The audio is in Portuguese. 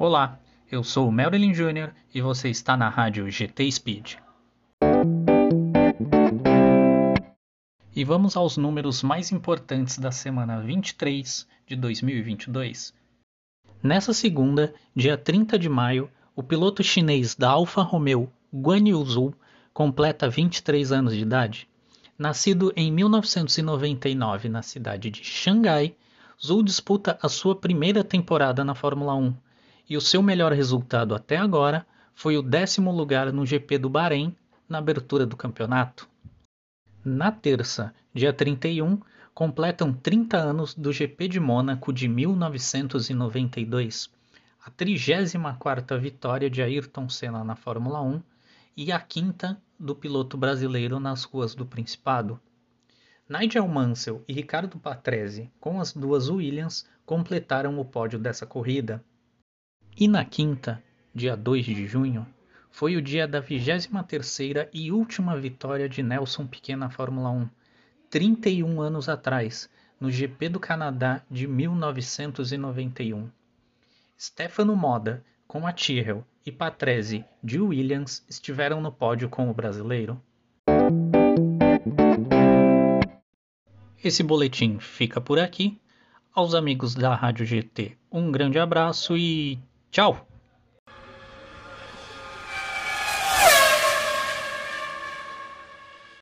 Olá, eu sou o Marilyn Jr. e você está na rádio GT Speed. E vamos aos números mais importantes da semana 23 de 2022. Nessa segunda, dia 30 de maio, o piloto chinês da Alfa Romeo, Guan Yu Zhou, completa 23 anos de idade. Nascido em 1999 na cidade de Xangai, Zhou disputa a sua primeira temporada na Fórmula 1 e o seu melhor resultado até agora foi o décimo lugar no GP do Bahrein na abertura do campeonato. Na terça, dia 31, completam 30 anos do GP de Mônaco de 1992, a 34ª vitória de Ayrton Senna na Fórmula 1 e a quinta do piloto brasileiro nas ruas do Principado. Nigel Mansell e Ricardo Patrese, com as duas Williams, completaram o pódio dessa corrida. E na quinta, dia 2 de junho, foi o dia da 23ª e última vitória de Nelson Piquet na Fórmula 1, 31 anos atrás, no GP do Canadá de 1991. Stefano Moda, com a Tyrrell, e Patrese, de Williams, estiveram no pódio com o brasileiro. Esse boletim fica por aqui. Aos amigos da Rádio GT, um grande abraço e Tchau!